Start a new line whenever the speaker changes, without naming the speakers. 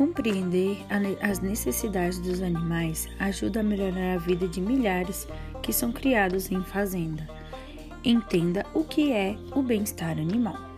Compreender as necessidades dos animais ajuda a melhorar a vida de milhares que são criados em fazenda. Entenda o que é o bem-estar animal.